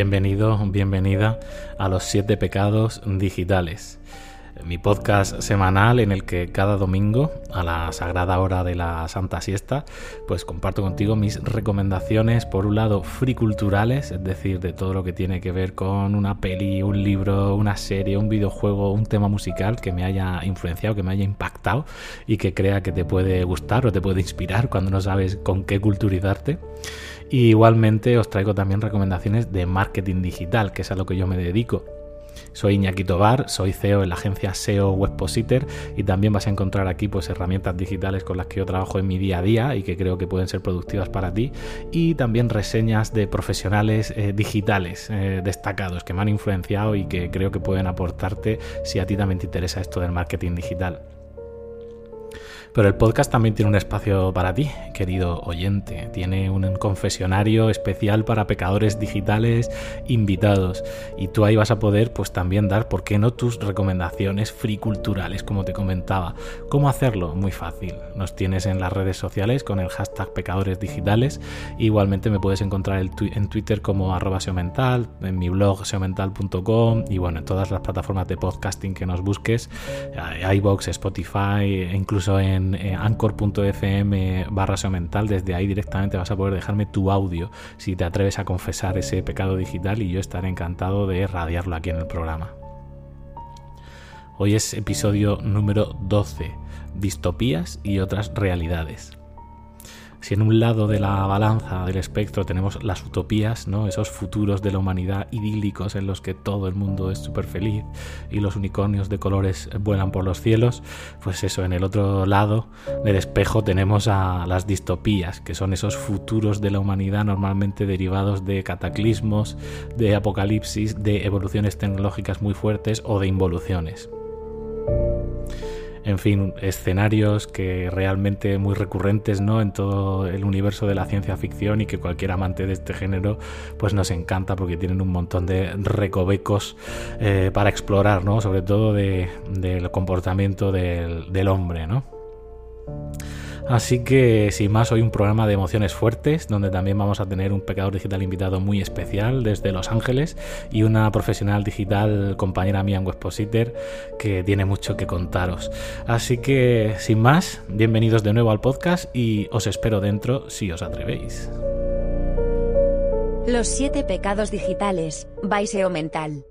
Bienvenido, bienvenida a los siete pecados digitales mi podcast semanal en el que cada domingo a la sagrada hora de la Santa Siesta pues comparto contigo mis recomendaciones por un lado friculturales, es decir, de todo lo que tiene que ver con una peli, un libro, una serie, un videojuego, un tema musical que me haya influenciado, que me haya impactado y que crea que te puede gustar o te puede inspirar cuando no sabes con qué culturizarte. Y igualmente os traigo también recomendaciones de marketing digital, que es a lo que yo me dedico soy Iñaki Tobar, soy CEO en la agencia SEO Webpositor y también vas a encontrar aquí pues herramientas digitales con las que yo trabajo en mi día a día y que creo que pueden ser productivas para ti y también reseñas de profesionales eh, digitales eh, destacados que me han influenciado y que creo que pueden aportarte si a ti también te interesa esto del marketing digital. Pero el podcast también tiene un espacio para ti, querido oyente. Tiene un confesionario especial para pecadores digitales invitados. Y tú ahí vas a poder pues también dar, ¿por qué no?, tus recomendaciones free culturales, como te comentaba. ¿Cómo hacerlo? Muy fácil. Nos tienes en las redes sociales con el hashtag pecadores digitales. Igualmente me puedes encontrar en Twitter como arroba seomental, en mi blog seomental.com y bueno, en todas las plataformas de podcasting que nos busques, eh, iBox, Spotify, e incluso en en eh, anchor.fm barra mental, desde ahí directamente vas a poder dejarme tu audio si te atreves a confesar ese pecado digital y yo estaré encantado de radiarlo aquí en el programa. Hoy es episodio número 12, distopías y otras realidades. Si en un lado de la balanza del espectro tenemos las utopías, ¿no? esos futuros de la humanidad idílicos en los que todo el mundo es súper feliz y los unicornios de colores vuelan por los cielos, pues eso, en el otro lado del espejo tenemos a las distopías, que son esos futuros de la humanidad normalmente derivados de cataclismos, de apocalipsis, de evoluciones tecnológicas muy fuertes o de involuciones en fin, escenarios que realmente muy recurrentes ¿no? en todo el universo de la ciencia ficción y que cualquier amante de este género pues nos encanta porque tienen un montón de recovecos eh, para explorar, ¿no? sobre todo del comportamiento del, del hombre. ¿no? Así que sin más, hoy un programa de emociones fuertes, donde también vamos a tener un pecador digital invitado muy especial desde Los Ángeles y una profesional digital compañera mía en Webpositor que tiene mucho que contaros. Así que sin más, bienvenidos de nuevo al podcast y os espero dentro si os atrevéis. Los siete pecados digitales, Baiseo Mental.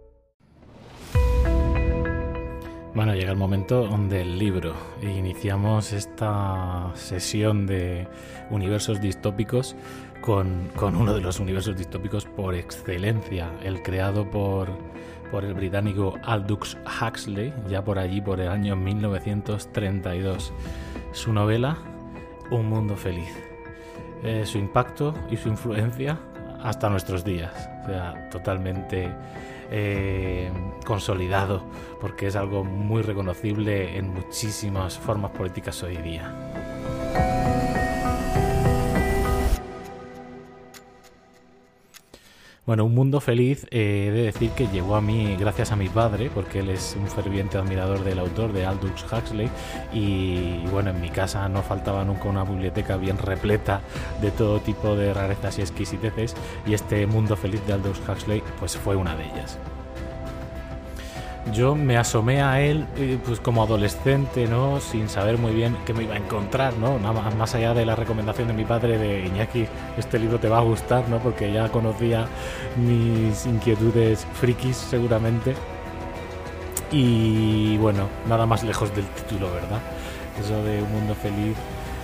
Bueno, llega el momento del libro. Iniciamos esta sesión de universos distópicos con, uno de los universos distópicos por excelencia, el creado por, por el británico Aldous Huxley, ya por allí por el año 1932. Su novela, Un mundo feliz. Eh, su impacto y su influencia hasta nuestros días. O sea, totalmente eh, consolidado, porque es algo muy reconocible en muchísimas formas políticas hoy día. Bueno, Un Mundo Feliz, eh, he de decir que llegó a mí gracias a mi padre, porque él es un ferviente admirador del autor, de Aldous Huxley, y, bueno, en mi casa no faltaba nunca una biblioteca bien repleta de todo tipo de rarezas y exquisiteces, y este Mundo Feliz de Aldous Huxley pues fue una de ellas yo me asomé a él eh, pues como adolescente, ¿no? Sin saber muy bien qué me iba a encontrar, ¿no? Nada más allá de la recomendación de mi padre de Iñaki, este libro te va a gustar, ¿no? Porque ya conocía mis inquietudes frikis seguramente. Y bueno, nada más lejos del título, ¿verdad? Eso de un mundo feliz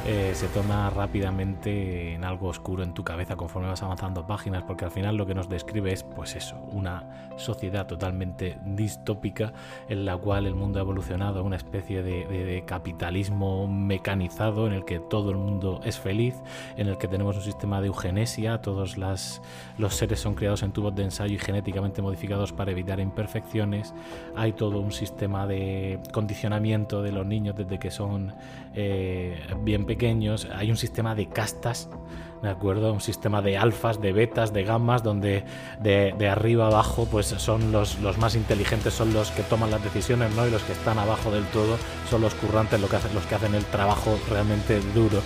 eh, se torna rápidamente en algo oscuro en tu cabeza conforme vas avanzando páginas, porque al final lo que nos describe es, pues eso, una sociedad totalmente distópica en la cual el mundo ha evolucionado a una especie de, capitalismo mecanizado en el que todo el mundo es feliz, en el que tenemos un sistema de eugenesia, todos las, los seres son criados en tubos de ensayo y genéticamente modificados para evitar imperfecciones, hay todo un sistema de condicionamiento de los niños desde que son eh, bien pequeños, hay un sistema de castas, ¿de acuerdo? Un sistema de alfas, de betas, de gamas, donde de, arriba abajo pues son los, más inteligentes, son los que toman las decisiones, ¿no? Y los que están abajo del todo son los currantes, los que hacen, los que hacen el trabajo realmente duro.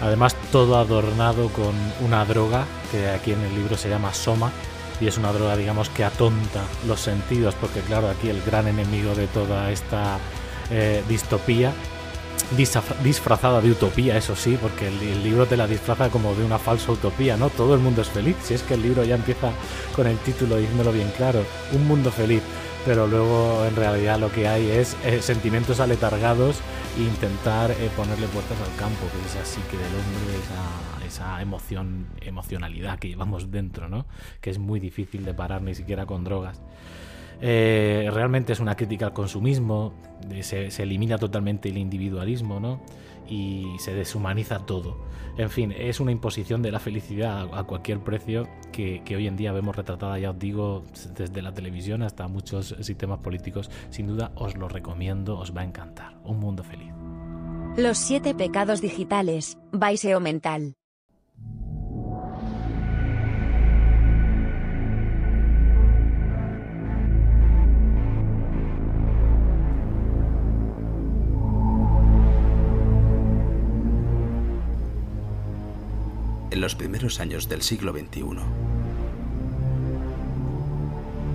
Además, todo adornado con una droga que aquí en el libro se llama Soma, y es una droga, digamos, que atonta los sentidos, porque claro, aquí el gran enemigo de toda esta eh, distopía disfrazada de utopía, eso sí, porque el, libro te la disfraza como de una falsa utopía, ¿no? Todo el mundo es feliz, si es que el libro ya empieza con el título diciéndolo bien claro, un mundo feliz, pero luego en realidad lo que hay es eh, sentimientos aletargados e intentar eh, ponerle puertas al campo, que es así que del hombre esa, esa emoción, emocionalidad que llevamos dentro, ¿no? Que es muy difícil de parar ni siquiera con drogas. Eh, realmente es una crítica al consumismo, se, elimina totalmente el individualismo ¿no? y se deshumaniza todo. En fin, es una imposición de la felicidad a, cualquier precio que, que, hoy en día vemos retratada, ya os digo, desde la televisión hasta muchos sistemas políticos. Sin duda os lo recomiendo, os va a encantar. Un mundo feliz. Los siete pecados digitales, Baiseo Mental. En los primeros años del siglo XXI.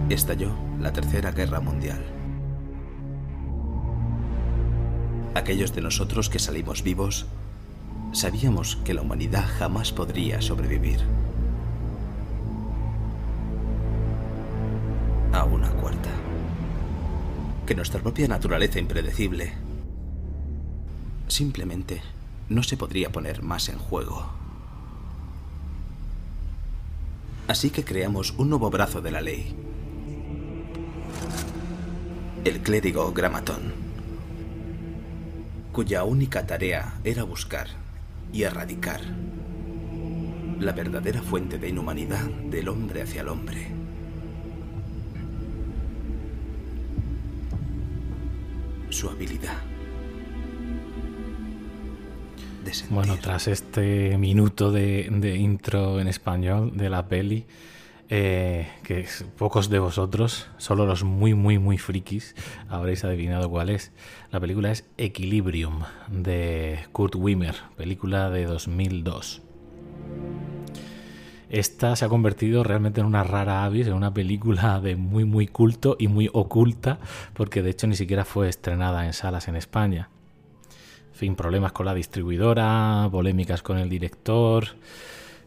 Estalló la Tercera Guerra Mundial. Aquellos de nosotros que salimos vivos sabíamos que la humanidad jamás podría sobrevivir. A una cuarta. Que nuestra propia naturaleza impredecible simplemente no se podría poner más en juego. Así que creamos un nuevo brazo de la ley. El clérigo Gramatón, cuya única tarea era buscar y erradicar la verdadera fuente de inhumanidad del hombre hacia el hombre. Su habilidad. Bueno, tras este minuto de, intro en español de la peli, eh, que pocos de vosotros, solo los muy, muy, muy frikis, habréis adivinado cuál es. La película es Equilibrium de Kurt Wimmer, película de 2002. Esta se ha convertido realmente en una rara avis, en una película de muy, muy culto y muy oculta, porque de hecho ni siquiera fue estrenada en salas en España fin, problemas con la distribuidora, polémicas con el director,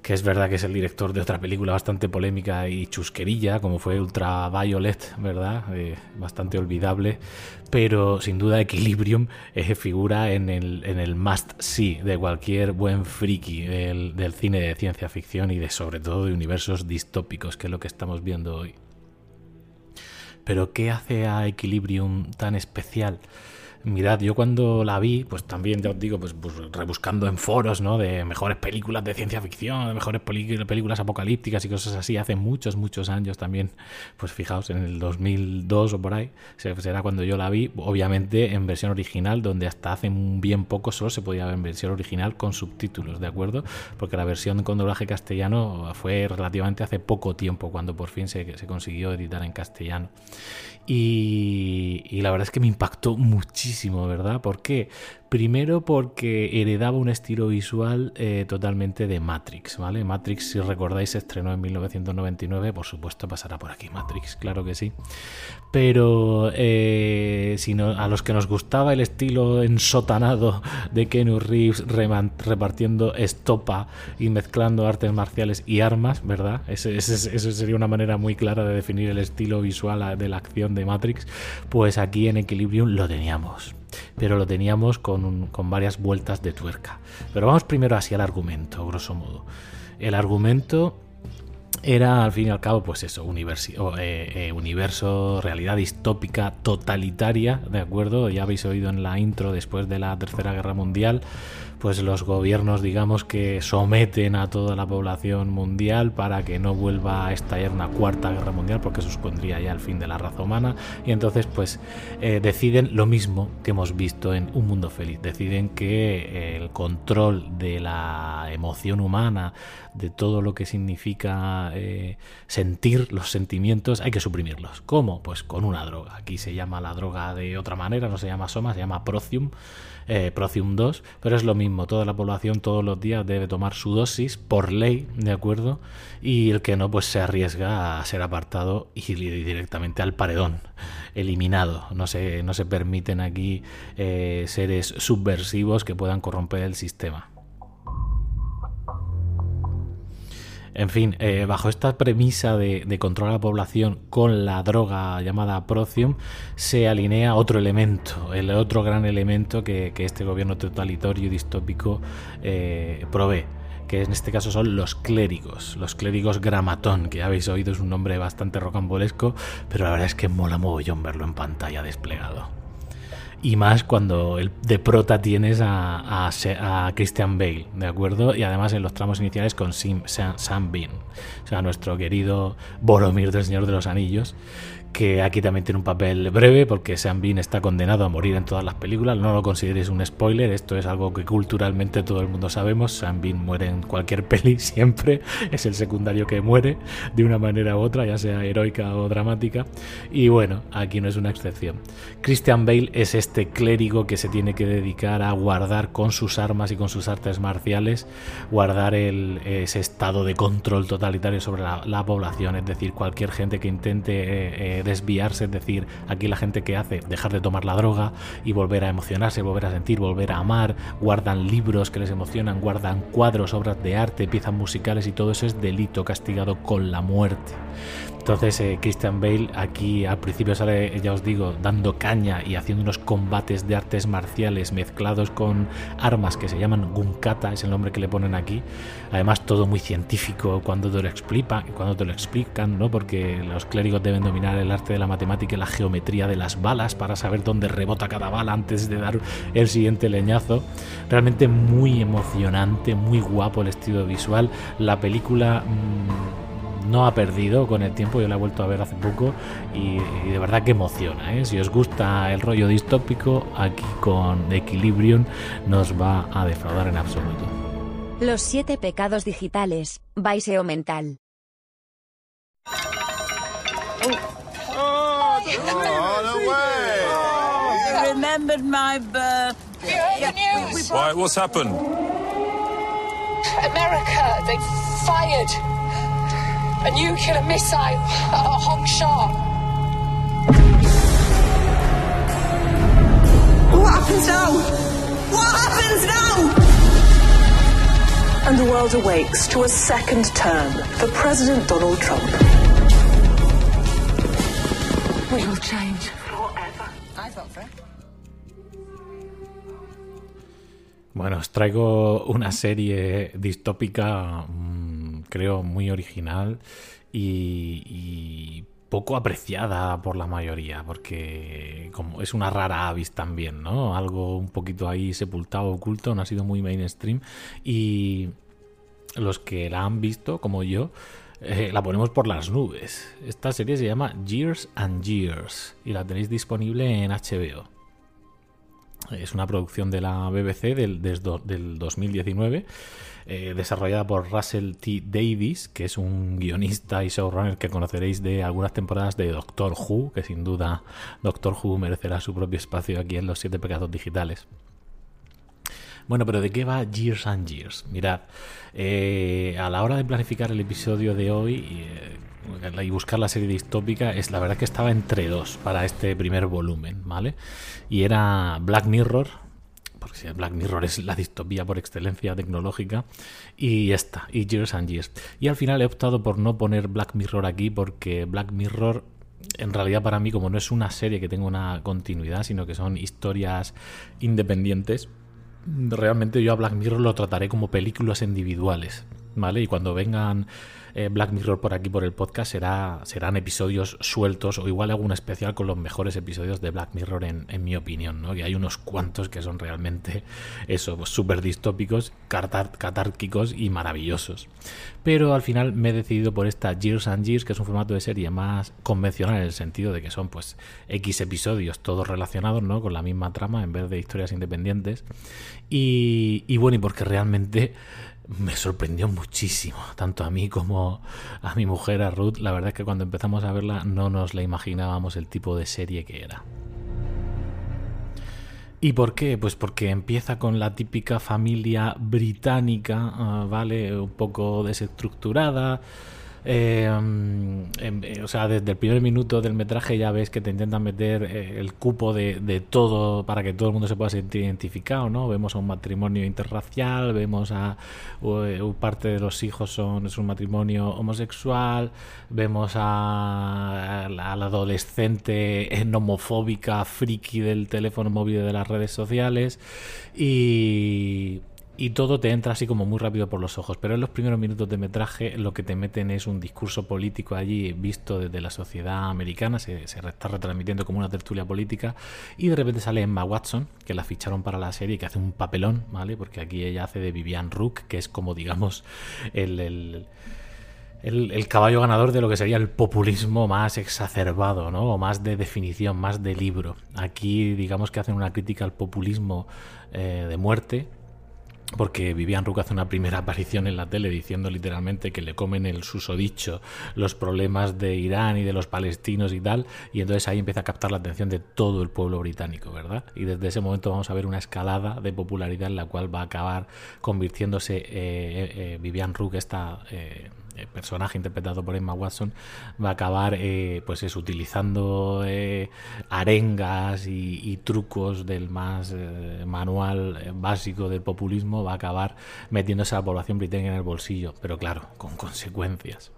que es verdad que es el director de otra película bastante polémica y chusquerilla, como fue Ultraviolet, ¿verdad? Eh, bastante olvidable, pero sin duda Equilibrium eh, figura en el, en el must-see de cualquier buen friki del, del cine de ciencia ficción y de sobre todo de universos distópicos, que es lo que estamos viendo hoy. Pero ¿qué hace a Equilibrium tan especial? Mirad, yo cuando la vi, pues también ya os digo, pues, pues rebuscando en foros, ¿no? De mejores películas de ciencia ficción, de mejores películas apocalípticas y cosas así, hace muchos, muchos años también, pues fijaos, en el 2002 o por ahí, será cuando yo la vi, obviamente en versión original, donde hasta hace bien poco solo se podía ver en versión original con subtítulos, ¿de acuerdo? Porque la versión con doblaje castellano fue relativamente hace poco tiempo, cuando por fin se, se consiguió editar en castellano. Y, y la verdad es que me impactó muchísimo, ¿verdad? ¿Por qué? Primero porque heredaba un estilo visual eh, totalmente de Matrix, ¿vale? Matrix, si recordáis, se estrenó en 1999, por supuesto pasará por aquí Matrix, claro que sí. Pero eh, a los que nos gustaba el estilo ensotanado de Kenu Reeves repartiendo estopa y mezclando artes marciales y armas, ¿verdad? Eso sería una manera muy clara de definir el estilo visual de la acción de Matrix, pues aquí en Equilibrium lo teníamos pero lo teníamos con, varias vueltas de tuerca. Pero vamos primero hacia el argumento, grosso modo. El argumento era al fin y al cabo, pues eso, universo, eh, eh, universo, realidad distópica totalitaria, ¿de acuerdo? Ya habéis oído en la intro después de la Tercera Guerra Mundial, pues los gobiernos, digamos, que someten a toda la población mundial para que no vuelva a estallar una cuarta guerra mundial, porque eso supondría ya el fin de la raza humana. Y entonces, pues, eh, deciden lo mismo que hemos visto en Un Mundo Feliz. Deciden que el control de la emoción humana, de todo lo que significa eh, sentir los sentimientos, hay que suprimirlos. ¿Cómo? Pues con una droga. Aquí se llama la droga de otra manera, no se llama Soma, se llama Procium, eh, Procium 2, pero es lo mismo toda la población todos los días debe tomar su dosis por ley, ¿de acuerdo? Y el que no, pues se arriesga a ser apartado y directamente al paredón, eliminado. No se, no se permiten aquí eh, seres subversivos que puedan corromper el sistema. En fin, eh, bajo esta premisa de, controlar a la población con la droga llamada Procium, se alinea otro elemento, el otro gran elemento que, este gobierno totalitario y distópico eh, provee que en este caso son los clérigos, los clérigos gramatón, que habéis oído es un nombre bastante rocambolesco, pero la verdad es que mola mogollón verlo en pantalla desplegado y más cuando el de prota tienes a, a, Christian Bale, ¿de acuerdo? Y además en los tramos iniciales con Sam, Sam Bean, o sea, nuestro querido Boromir del Señor de los Anillos, que aquí también tiene un papel breve porque Sean Bean está condenado a morir en todas las películas. No lo consideréis un spoiler, esto es algo que culturalmente todo el mundo sabemos. Sean Bean muere en cualquier peli siempre, es el secundario que muere de una manera u otra, ya sea heroica o dramática. Y bueno, aquí no es una excepción. Christian Bale es este clérigo que se tiene que dedicar a guardar con sus armas y con sus artes marciales, guardar ese estado de control totalitario sobre la, población, es decir, cualquier gente que intente... Eh, eh, desviarse, es decir, aquí la gente que hace dejar de tomar la droga y volver a emocionarse, volver a sentir, volver a amar, guardan libros que les emocionan, guardan cuadros, obras de arte, piezas musicales y todo eso es delito castigado con la muerte. Entonces eh, Christian Bale aquí al principio sale, ya os digo, dando caña y haciendo unos combates de artes marciales mezclados con armas que se llaman gunkata, es el nombre que le ponen aquí. Además todo muy científico cuando te lo explica, cuando te lo explican, ¿no? Porque los clérigos deben dominar el arte de la matemática y la geometría de las balas para saber dónde rebota cada bala antes de dar el siguiente leñazo. Realmente muy emocionante, muy guapo el estilo visual. La película mmm, no ha perdido con el tiempo, yo la he vuelto a ver hace poco y, de verdad que emociona. ¿eh? Si os gusta el rollo distópico, aquí con Equilibrium nos va a defraudar en absoluto. Los siete pecados digitales, Baiseo mental. remembered my birth. Why, what's happened? America, they fired a nuclear missile at Hongsha. What happens now? What happens now? And the world awakes to a second term for President Donald Trump. We will change Bueno, os traigo una serie distópica creo, muy original y, poco apreciada por la mayoría, porque como es una rara avis también, ¿no? Algo un poquito ahí sepultado, oculto, no ha sido muy mainstream y los que la han visto, como yo, eh, la ponemos por las nubes. Esta serie se llama Years and Years y la tenéis disponible en HBO. Es una producción de la BBC del, del 2019 eh, desarrollada por Russell T. Davis, que es un guionista y showrunner que conoceréis de algunas temporadas de Doctor Who, que sin duda Doctor Who merecerá su propio espacio aquí en los siete pecados digitales. Bueno, pero ¿de qué va Years and Years? Mirad, eh, a la hora de planificar el episodio de hoy eh, y buscar la serie distópica, es la verdad que estaba entre dos para este primer volumen, ¿vale? Y era Black Mirror, porque Black Mirror es la distopía por excelencia tecnológica, y esta, y Years and Years. Y al final he optado por no poner Black Mirror aquí porque Black Mirror en realidad para mí como no es una serie que tenga una continuidad, sino que son historias independientes, realmente yo a Black Mirror lo trataré como películas individuales, ¿vale? Y cuando vengan eh, Black Mirror por aquí por el podcast será, serán episodios sueltos o igual algún especial con los mejores episodios de Black Mirror en, mi opinión, ¿no? Que hay unos cuantos que son realmente eso, súper distópicos, catárquicos y maravillosos. Pero al final me he decidido por esta Years and Years, que es un formato de serie más convencional en el sentido de que son pues X episodios todos relacionados, ¿no? Con la misma trama en vez de historias independientes. Y, y bueno, y porque realmente me sorprendió muchísimo, tanto a mí como a mi mujer, a Ruth. La verdad es que cuando empezamos a verla no nos la imaginábamos el tipo de serie que era. ¿Y por qué? Pues porque empieza con la típica familia británica, ah, ¿vale? Un poco desestructurada. Eh, em, eh, o sea, desde el primer minuto del metraje ya ves que te intentan meter eh, el cupo de, todo para que todo el mundo se pueda sentir identificado, ¿no? Vemos a un matrimonio interracial, vemos a parte de los hijos son es un matrimonio homosexual, vemos a, a la adolescente homofóbica friki del teléfono móvil de las redes sociales y y todo te entra así como muy rápido por los ojos. Pero en los primeros minutos de metraje lo que te meten es un discurso político allí visto desde la sociedad americana, se, está retransmitiendo como una tertulia política y de repente sale Emma Watson, que la ficharon para la serie que hace un papelón, ¿vale? Porque aquí ella hace de Vivian Rook, que es como digamos el, el el, caballo ganador de lo que sería el populismo más exacerbado, ¿no? O más de definición, más de libro. Aquí, digamos que hacen una crítica al populismo eh, de muerte, porque Vivian Rook hace una primera aparición en la tele diciendo literalmente que le comen el susodicho los problemas de Irán y de los palestinos y tal, y entonces ahí empieza a captar la atención de todo el pueblo británico, ¿verdad? Y desde ese momento vamos a ver una escalada de popularidad en la cual va a acabar convirtiéndose eh, eh, eh Vivian Rook, esta eh, el personaje interpretado por Emma Watson va a acabar eh, pues es utilizando eh, arengas y, trucos del más eh, manual básico del populismo va a acabar metiéndose a la población británica en el bolsillo pero claro con consecuencias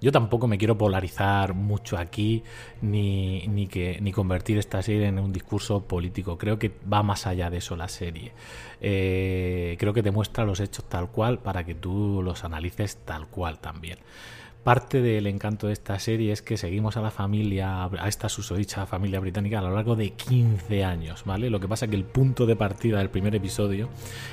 yo tampoco me quiero polarizar mucho aquí ni, ni, que, ni convertir esta serie en un discurso político. Creo que va más allá de eso la serie. Eh, creo que te muestra los hechos tal cual para que tú los analices tal cual también. Parte del encanto de esta serie es que seguimos a la familia, a esta susodicha familia británica a lo largo de 15 años, ¿vale? Lo que pasa es que el punto de partida del primer episodio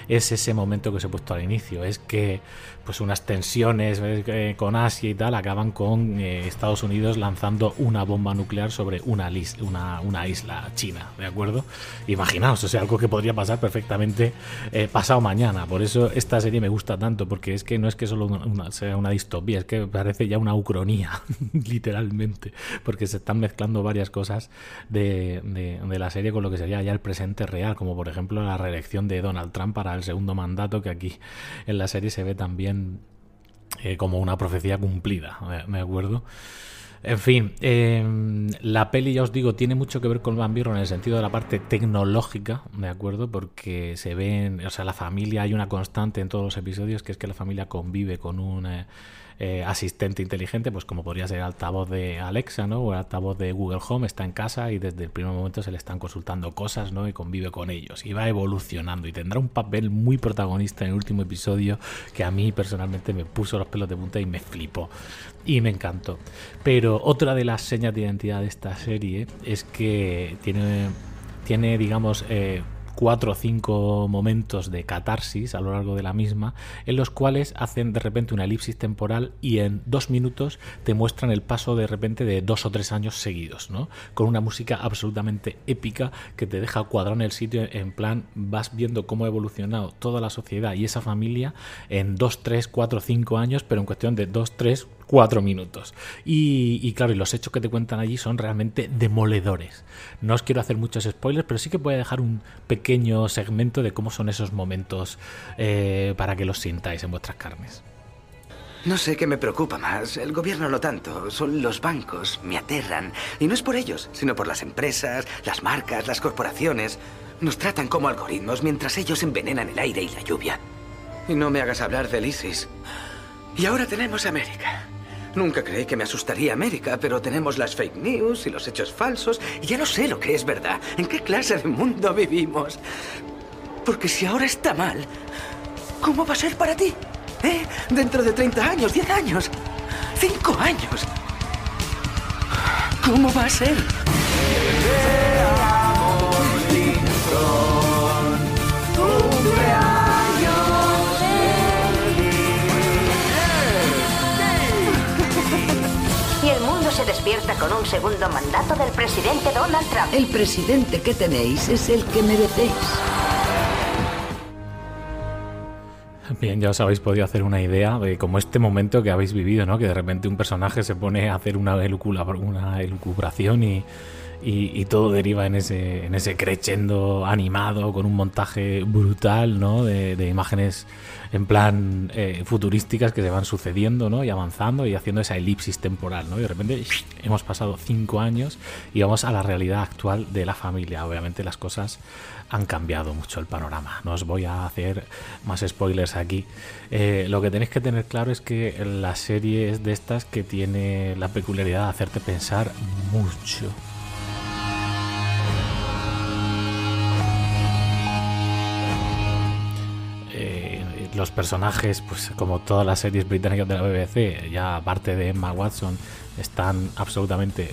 es ese momento que os he puesto al inicio, es que pues unas tensiones eh, con Asia y tal acaban con eh, Estados Unidos lanzando una bomba nuclear sobre una, isla china, ¿de acuerdo? Imaginaos, o sea, algo que podría pasar perfectamente eh, pasado mañana, por eso esta serie me gusta tanto, porque es que no es que solo sea una distopía, es que parece ya una ucronía, literalmente, porque se están mezclando varias cosas de, de, la serie con lo que sería ya el presente real, como por ejemplo la reelección de Donald Trump para el segundo mandato, que aquí en la serie se ve también eh, como una profecía cumplida, ¿me acuerdo? En fin, em, la peli, ya os digo, tiene mucho que ver con Van en el sentido de la parte tecnológica, ¿de acuerdo? Porque se ven, o sea, la familia, hay una constante en todos los episodios, que es que la familia convive con un... Eh, eh, asistente inteligente, pues como podría ser altavoz de Alexa, ¿no? O el altavoz de Google Home, está en casa y desde el primer momento se le están consultando cosas, ¿no? Y convive con ellos. Y va evolucionando y tendrá un papel muy protagonista en el último episodio que a mí personalmente me puso los pelos de punta y me flipó. Y me encantó. Pero otra de las señas de identidad de esta serie es que tiene, tiene digamos, eh, cuatro o cinco momentos de catarsis a lo largo de la misma, en los cuales hacen de repente una elipsis temporal y en dos minutos te muestran el paso de repente de dos o tres años seguidos, ¿no? Con una música absolutamente épica que te deja cuadrado en el sitio, en plan vas viendo cómo ha evolucionado toda la sociedad y esa familia en dos, tres, cuatro, cinco años, pero en cuestión de dos, tres, cuatro minutos. Y, claro, y los hechos que te cuentan allí son realmente demoledores. No os quiero hacer muchos spoilers, pero sí que voy a dejar un pequeño segmento de cómo son esos momentos eh, para que los sintáis en vuestras carnes. No sé qué me preocupa más. El gobierno no tanto. Son los bancos. Me aterran. Y no es por ellos, sino por las empresas, las marcas, las corporaciones. Nos tratan como algoritmos mientras ellos envenenan el aire y la lluvia. Y no me hagas hablar del ISIS. Y ahora tenemos América. Nunca creí que me asustaría América, pero tenemos las fake news y los hechos falsos y ya no sé lo que es verdad. ¿En qué clase de mundo vivimos? Porque si ahora está mal, ¿cómo va a ser para ti? ¿Eh? Dentro de 30 años, 10 años, 5 años. ¿Cómo va a ser? Despierta con un segundo mandato del presidente Donald Trump. El presidente que tenéis es el que merecéis. Bien, ya os habéis podido hacer una idea de como este momento que habéis vivido, ¿no? Que de repente un personaje se pone a hacer una, una elucubración y, y, todo deriva en ese, en ese crescendo animado con un montaje brutal, ¿no? De, de imágenes en plan eh, futurísticas que se van sucediendo, ¿no? Y avanzando y haciendo esa elipsis temporal, ¿no? Y de repente hemos pasado cinco años y vamos a la realidad actual de la familia. Obviamente las cosas han cambiado mucho el panorama. No os voy a hacer más spoilers aquí. Eh, lo que tenéis que tener claro es que la serie es de estas que tiene la peculiaridad de hacerte pensar mucho. Los personajes, pues como todas las series británicas de la BBC, ya aparte de Emma Watson, están absolutamente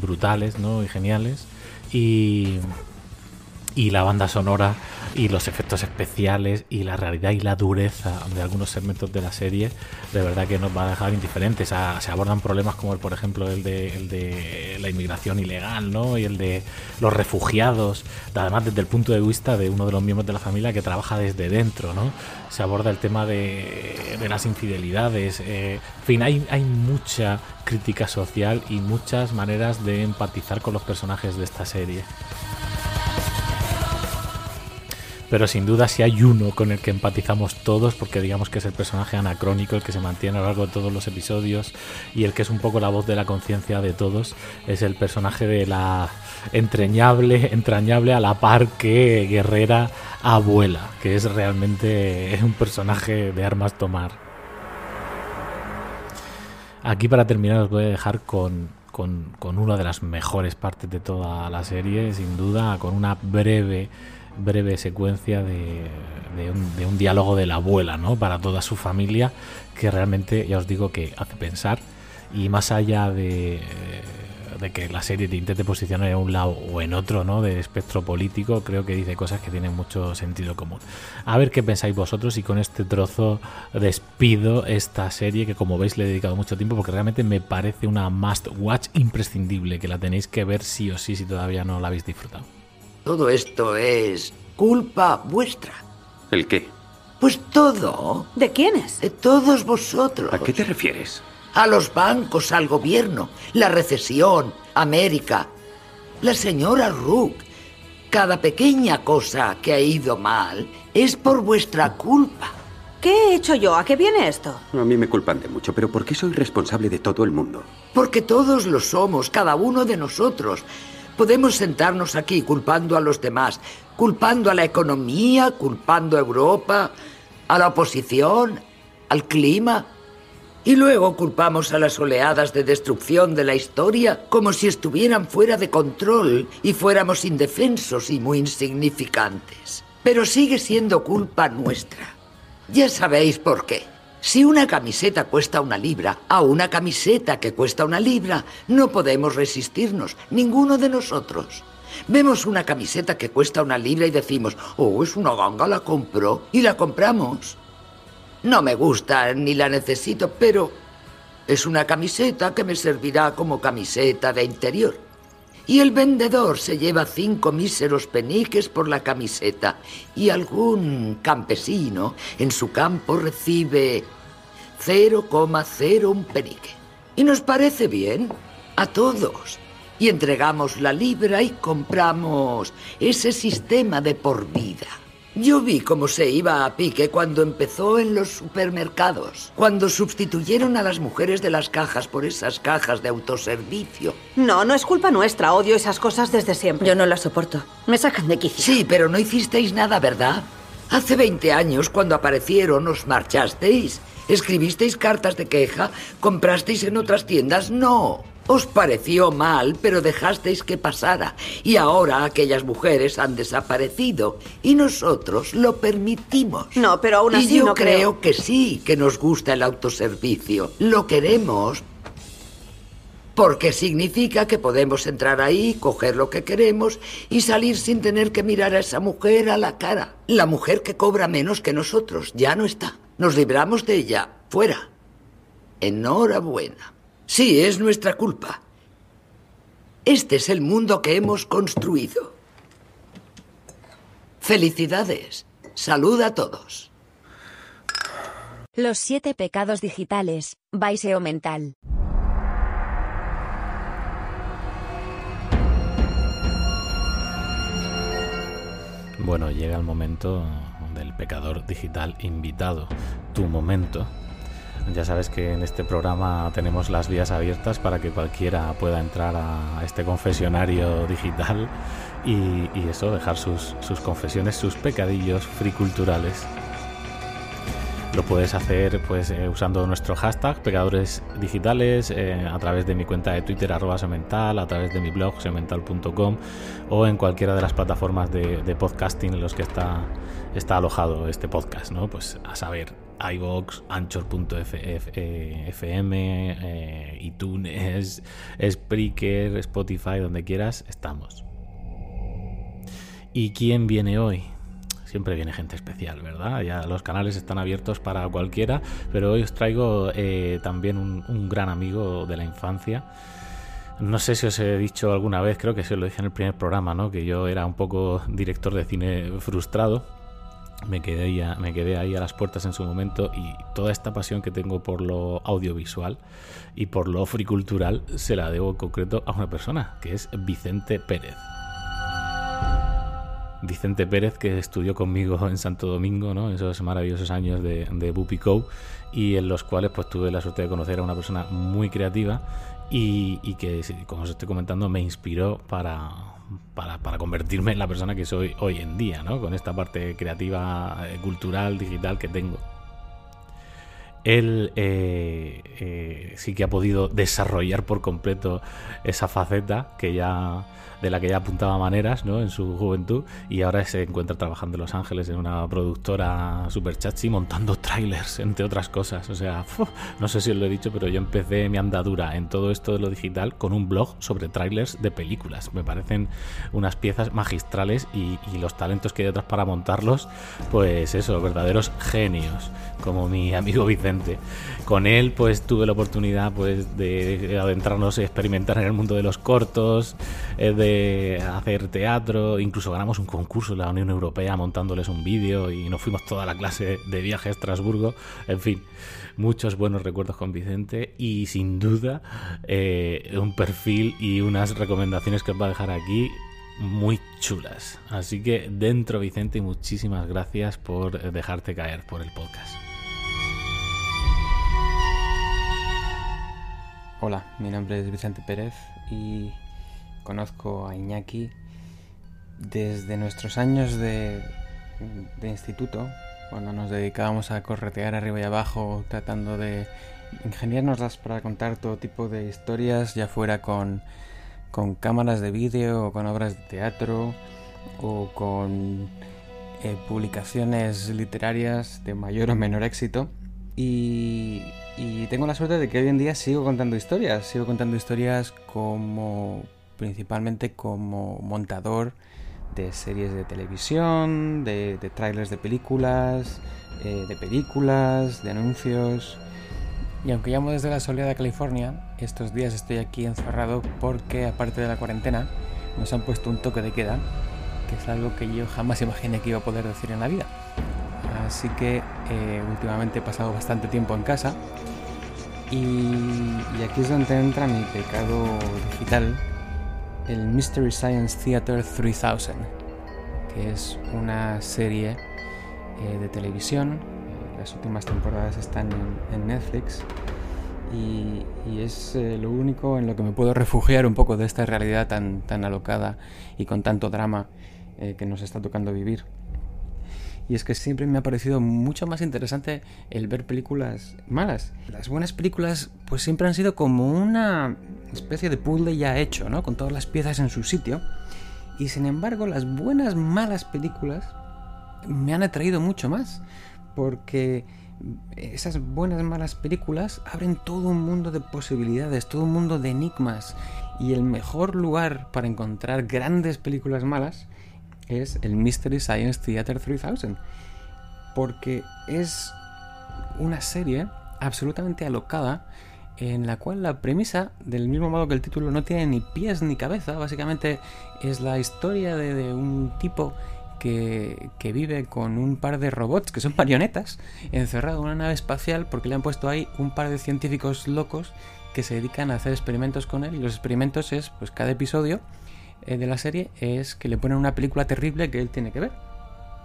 brutales ¿no? y geniales. Y, y la banda sonora y los efectos especiales y la realidad y la dureza de algunos segmentos de la serie de verdad que nos va a dejar indiferentes. se abordan problemas como el, por ejemplo el de, el de la inmigración ilegal ¿no? y el de los refugiados, además desde el punto de vista de uno de los miembros de la familia que trabaja desde dentro. ¿no? Se aborda el tema de, de las infidelidades. Eh, en fin, hay, hay mucha crítica social y muchas maneras de empatizar con los personajes de esta serie pero sin duda si hay uno con el que empatizamos todos, porque digamos que es el personaje anacrónico, el que se mantiene a lo largo de todos los episodios y el que es un poco la voz de la conciencia de todos, es el personaje de la entrañable, entrañable a la par que guerrera abuela, que es realmente un personaje de armas tomar. Aquí para terminar os voy a dejar con, con, con una de las mejores partes de toda la serie, sin duda, con una breve breve secuencia de, un, diálogo de la abuela. Para toda su familia, que realmente, ya os digo, que hace pensar. Y más allá de, de que la serie te intente posicionar en un lado o en otro, ¿no? De espectro político, creo que dice cosas que tienen mucho sentido común. A ver qué pensáis vosotros y con este trozo despido esta serie que como veis le he dedicado mucho tiempo porque realmente me parece una must watch imprescindible que la tenéis que ver sí o sí si todavía no la habéis disfrutado. Todo esto es culpa vuestra. ¿El qué? Pues todo. ¿De quiénes? De todos vosotros. ¿A qué te refieres? A los bancos, al gobierno, la recesión, América, la señora Rook. Cada pequeña cosa que ha ido mal es por vuestra culpa. ¿Qué he hecho yo? ¿A qué viene esto? A mí me culpan de mucho, pero ¿por qué soy responsable de todo el mundo? Porque todos lo somos, cada uno de nosotros. Podemos sentarnos aquí culpando a los demás, culpando a la economía, culpando a Europa, a la oposición, al clima, y luego culpamos a las oleadas de destrucción de la historia como si estuvieran fuera de control y fuéramos indefensos y muy insignificantes. Pero sigue siendo culpa nuestra. Ya sabéis por qué. Si una camiseta cuesta una libra, a una camiseta que cuesta una libra, no podemos resistirnos, ninguno de nosotros. Vemos una camiseta que cuesta una libra y decimos, oh, es una ganga, la compro y la compramos. No me gusta ni la necesito, pero es una camiseta que me servirá como camiseta de interior. Y el vendedor se lleva cinco míseros peniques por la camiseta y algún campesino en su campo recibe 0,01 penique. Y nos parece bien a todos. Y entregamos la libra y compramos ese sistema de por vida. Yo vi cómo se iba a pique cuando empezó en los supermercados, cuando sustituyeron a las mujeres de las cajas por esas cajas de autoservicio. No, no es culpa nuestra, odio esas cosas desde siempre. Yo no las soporto, me sacan de quicio. Sí, pero no hicisteis nada, ¿verdad? Hace 20 años, cuando aparecieron, os marchasteis. ¿Escribisteis cartas de queja? ¿Comprasteis en otras tiendas? No. Os pareció mal, pero dejasteis que pasara. Y ahora aquellas mujeres han desaparecido. Y nosotros lo permitimos. No, pero aún así y yo no creo, creo que sí, que nos gusta el autoservicio. Lo queremos porque significa que podemos entrar ahí, coger lo que queremos y salir sin tener que mirar a esa mujer a la cara. La mujer que cobra menos que nosotros ya no está. Nos libramos de ella. Fuera. Enhorabuena. Sí, es nuestra culpa. Este es el mundo que hemos construido. Felicidades. Salud a todos. Los siete pecados digitales, Baiseo Mental. Bueno, llega el momento del pecador digital invitado, tu momento ya sabes que en este programa tenemos las vías abiertas para que cualquiera pueda entrar a este confesionario digital y, eso, dejar sus, sus confesiones, sus pecadillos friculturales lo puedes hacer pues eh, usando nuestro hashtag Pecadores Digitales eh, a través de mi cuenta de Twitter arroba semental, a través de mi blog semental.com o en cualquiera de las plataformas de, podcasting en los que está, está alojado este podcast, ¿no? Pues a saber, iVoox, Anchor.fm, eh, iTunes, Spreaker, Spotify, donde quieras, estamos. ¿Y quién viene hoy? siempre viene gente especial, ¿verdad? Ya los canales están abiertos para cualquiera, pero hoy os traigo eh, también un, gran amigo de la infancia. No sé si os he dicho alguna vez, creo que se lo dije en el primer programa, ¿no? Que yo era un poco director de cine frustrado. Me quedé, ahí me quedé a las puertas en su momento y toda esta pasión que tengo por lo audiovisual y por lo fricultural se la debo en concreto a una persona, que es Vicente Pérez. Vicente Pérez, que estudió conmigo en Santo Domingo, ¿no? esos maravillosos años de, de Bupico, y en los cuales pues tuve la suerte de conocer a una persona muy creativa y, que, como os estoy comentando, me inspiró para, para, para, convertirme en la persona que soy hoy en día, ¿no? con esta parte creativa, eh, cultural, digital que tengo. Él eh, eh, sí que ha podido desarrollar por completo esa faceta que ya de la que ya apuntaba maneras ¿no? en su juventud y ahora se encuentra trabajando en Los Ángeles en una productora super chachi montando trailers, entre otras cosas. O sea, no sé si os lo he dicho, pero yo empecé mi andadura en todo esto de lo digital con un blog sobre trailers de películas. Me parecen unas piezas magistrales y, los talentos que hay detrás para montarlos, pues eso, verdaderos genios, como mi amigo Vicente. Con él pues tuve la oportunidad pues de adentrarnos y experimentar en el mundo de los cortos, eh, hacer teatro, incluso ganamos un concurso en la Unión Europea montándoles un vídeo y nos fuimos toda la clase de viaje a Estrasburgo, en fin, muchos buenos recuerdos con Vicente y sin duda eh, un perfil y unas recomendaciones que os va a dejar aquí muy chulas. Así que dentro Vicente, muchísimas gracias por dejarte caer por el podcast. Hola, mi nombre es Vicente Pérez y conozco a Iñaki desde nuestros años de, instituto, cuando nos dedicábamos a corretear arriba y abajo tratando de ingeniárnoslas para contar todo tipo de historias, ya fuera con, con cámaras de vídeo o con obras de teatro o con eh, publicaciones literarias de mayor o menor éxito. Y, y tengo la suerte de que hoy en día sigo contando historias, sigo contando historias como principalmente como montador de series de televisión, de, trailers de películas, eh, de películas, de anuncios. Y aunque llamo desde la soleada California, estos días estoy aquí encerrado porque aparte de la cuarentena nos han puesto un toque de queda, que es algo que yo jamás imaginé que iba a poder decir en la vida. Así que eh, últimamente he pasado bastante tiempo en casa y aquí es donde entra mi pecado digital el Mystery Science Theater 3000, que es una serie eh, de televisión. Las últimas temporadas están en, Netflix y, es eh, lo único en lo que me puedo refugiar un poco de esta realidad tan, tan alocada y con tanto drama eh, que nos está tocando vivir y es que siempre me ha parecido mucho más interesante el ver películas malas. Las buenas películas pues siempre han sido como una especie de puzzle ya hecho, ¿no? Con todas las piezas en su sitio. Y sin embargo, las buenas malas películas me han atraído mucho más porque esas buenas malas películas abren todo un mundo de posibilidades, todo un mundo de enigmas y el mejor lugar para encontrar grandes películas malas es el Mystery Science Theater 3000. Porque es una serie absolutamente alocada en la cual la premisa, del mismo modo que el título, no tiene ni pies ni cabeza. Básicamente es la historia de, un tipo que, que, vive con un par de robots, que son marionetas, encerrado en una nave espacial porque le han puesto ahí un par de científicos locos que se dedican a hacer experimentos con él. Y los experimentos es, pues cada episodio de la serie es que le ponen una película terrible que él tiene que ver.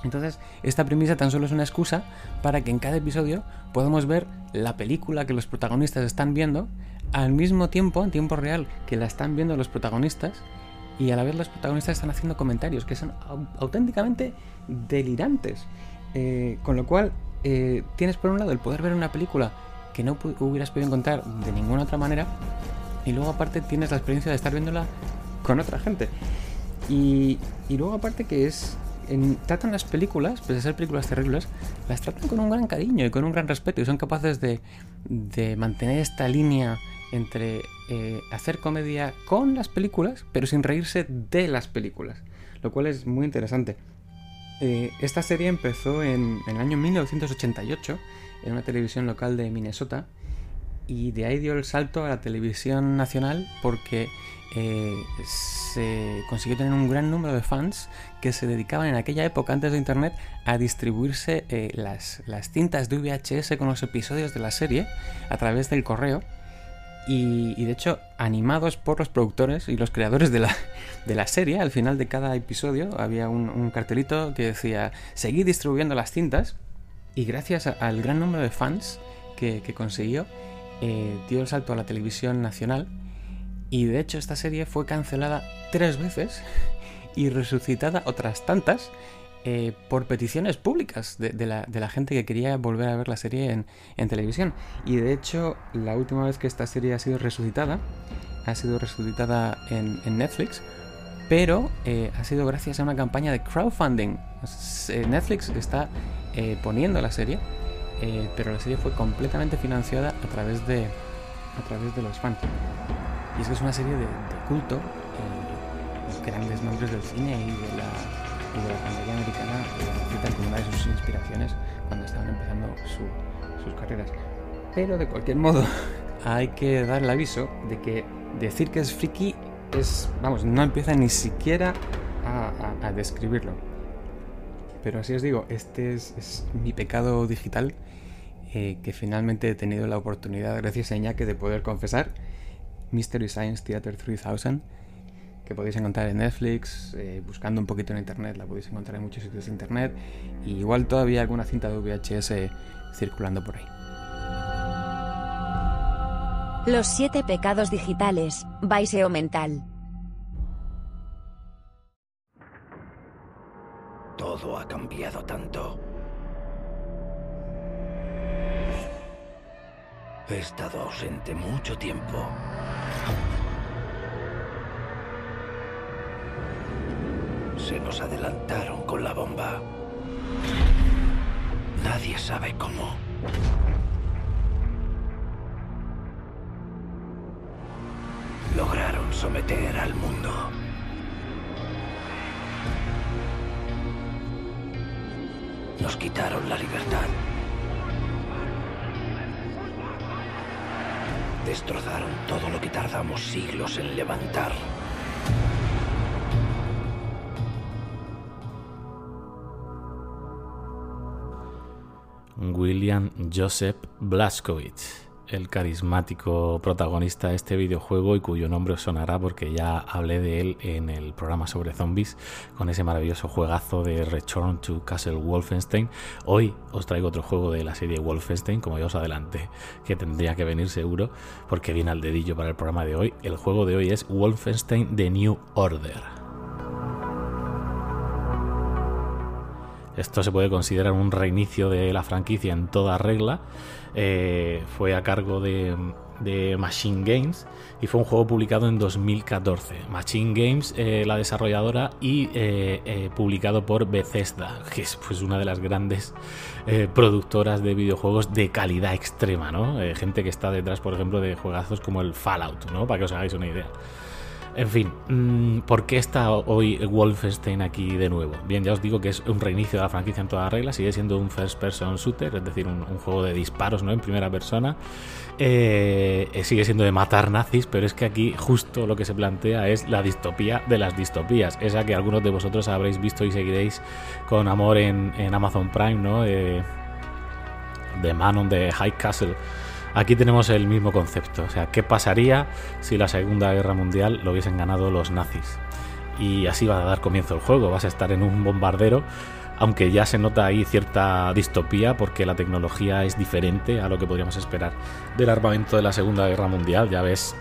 Entonces, esta premisa tan solo es una excusa para que en cada episodio podamos ver la película que los protagonistas están viendo al mismo tiempo, en tiempo real, que la están viendo los protagonistas y a la vez los protagonistas están haciendo comentarios que son auténticamente delirantes. Eh, con lo cual, eh, tienes por un lado el poder ver una película que no hubieras podido encontrar de ninguna otra manera y luego aparte tienes la experiencia de estar viéndola con otra gente. Y, y luego aparte que es tratan las películas, pese a ser películas terribles, las tratan con un gran cariño y con un gran respeto y son capaces de, mantener esta línea entre eh, hacer comedia con las películas, pero sin reírse de las películas, lo cual es muy interesante. Eh, esta serie empezó en, en, el año 1988 en una televisión local de Minnesota y de ahí dio el salto a la televisión nacional porque eh, se consiguió tener un gran número de fans que se dedicaban en aquella época, antes de Internet, a distribuirse eh, las, cintas de VHS con los episodios de la serie a través del correo. Y, de hecho, animados por los productores y los creadores de la, de la serie, al final de cada episodio había un, cartelito que decía, seguid distribuyendo las cintas. Y gracias al gran número de fans que, consiguió, eh, dio el salto a la televisión nacional y de hecho esta serie fue cancelada tres veces y resucitada otras tantas eh, por peticiones públicas de, la, gente que quería volver a ver la serie en, televisión. Y de hecho la última vez que esta serie ha sido resucitada, ha sido resucitada en, Netflix, pero eh, ha sido gracias a una campaña de crowdfunding. Eh, Netflix está poniendo la serie, pero la serie fue completamente financiada a través de, a través de los fans. Y es que es una serie de, culto, eh, grandes nombres del cine y de la, y americana la citan como una de sus inspiraciones cuando estaban empezando sus carreras. Pero de cualquier modo, hay que dar el aviso de que decir que es friki es, vamos, no empieza ni siquiera a, describirlo. Pero así os digo, este es, mi pecado digital eh, que finalmente he tenido la oportunidad, gracias a Iñaki, de poder confesar Mystery Science Theater 3000, que podéis encontrar en Netflix, eh, buscando un poquito en internet, la podéis encontrar en muchos sitios de internet, y igual todavía alguna cinta de VHS circulando por ahí. Los siete pecados digitales, Baiseo mental. Todo ha cambiado tanto. He estado ausente mucho tiempo. Se nos adelantaron con la bomba. Nadie sabe cómo. Lograron someter al mundo. Nos quitaron la libertad. Destrozaron todo lo que tardamos siglos en levantar. William Joseph Blaskowitz el carismático protagonista de este videojuego y cuyo nombre os sonará porque ya hablé de él en el programa sobre zombies con ese maravilloso juegazo de Return to Castle Wolfenstein. Hoy os traigo otro juego de la serie Wolfenstein, como ya os adelanté, que tendría que venir seguro porque viene al dedillo para el programa de hoy. El juego de hoy es Wolfenstein The New Order. Esto se puede considerar un reinicio de la franquicia en toda regla. Eh, fue a cargo de, Machine Games y fue un juego publicado en 2014. Machine Games, eh, la desarrolladora, y eh, publicado por Bethesda, que es pues, una de las grandes productoras de videojuegos de calidad extrema, ¿no? gente que está detrás, por ejemplo, de juegazos como el Fallout, ¿no? Para que os hagáis una idea. En fin, mm, ¿por qué está hoy Wolfenstein aquí de nuevo? Bien, ya os digo que es un reinicio de la franquicia en toda regla, sigue siendo un first person shooter, es decir, un, juego de disparos ¿no? en primera persona. Eh, eh, sigue siendo de matar nazis, pero es que aquí justo lo que se plantea es la distopía de las distopías, esa que algunos de vosotros habréis visto y seguiréis con amor en, Amazon Prime, ¿no? Eh, Manon de High Castle Aquí tenemos el mismo concepto, o sea, ¿qué pasaría si la Segunda Guerra Mundial lo hubiesen ganado los nazis? Y así va a dar comienzo el juego, vas a estar en un bombardero aunque ya se nota ahí cierta distopía porque la tecnología es diferente a lo que podríamos esperar del armamento de la Segunda Guerra Mundial. Ya ves